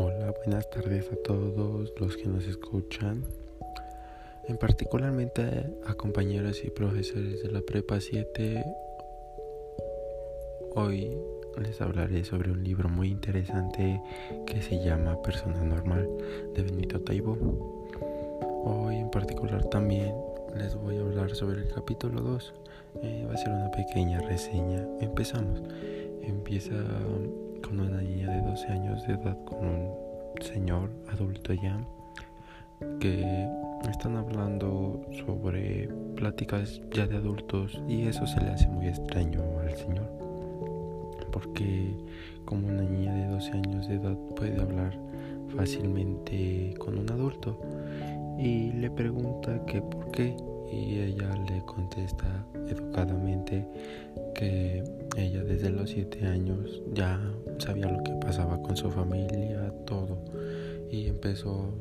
buenas tardes a todos los que nos escuchan, en particularmente a compañeros y profesores de la Prepa 7. Hoy les hablaré sobre un libro muy interesante que se llama Persona Normal de Benito Taibo. Hoy en particular también les voy a hablar sobre el capítulo 2. Eh, va a ser una pequeña reseña. Empezamos. Empieza con una niña de 12 años de edad con un señor adulto ya que están hablando sobre pláticas ya de adultos y eso se le hace muy extraño al señor porque como una niña de 12 años de edad puede hablar fácilmente con un adulto y le pregunta que por qué y ella le contesta educadamente que ella desde los siete años ya sabía lo que pasaba con su familia, todo, y empezó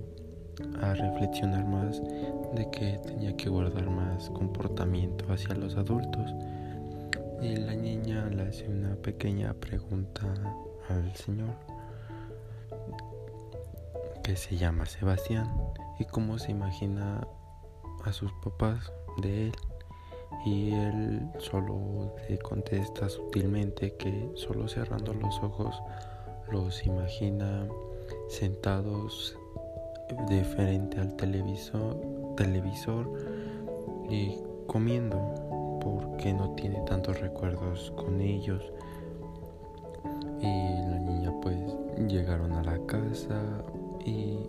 a reflexionar más de que tenía que guardar más comportamiento hacia los adultos. Y la niña le hace una pequeña pregunta al señor que se llama Sebastián y cómo se imagina a sus papás de él y él solo le contesta sutilmente que solo cerrando los ojos los imagina sentados de frente al televisor, televisor y comiendo porque no tiene tantos recuerdos con ellos y la niña pues llegaron a la casa y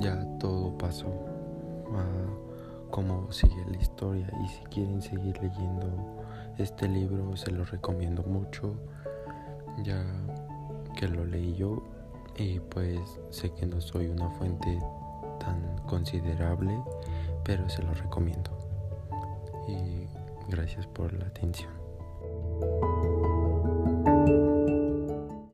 ya todo pasó. Ah, cómo sigue la historia y si quieren seguir leyendo este libro se lo recomiendo mucho. Ya que lo leí yo y pues sé que no soy una fuente tan considerable pero se lo recomiendo. Y gracias por la atención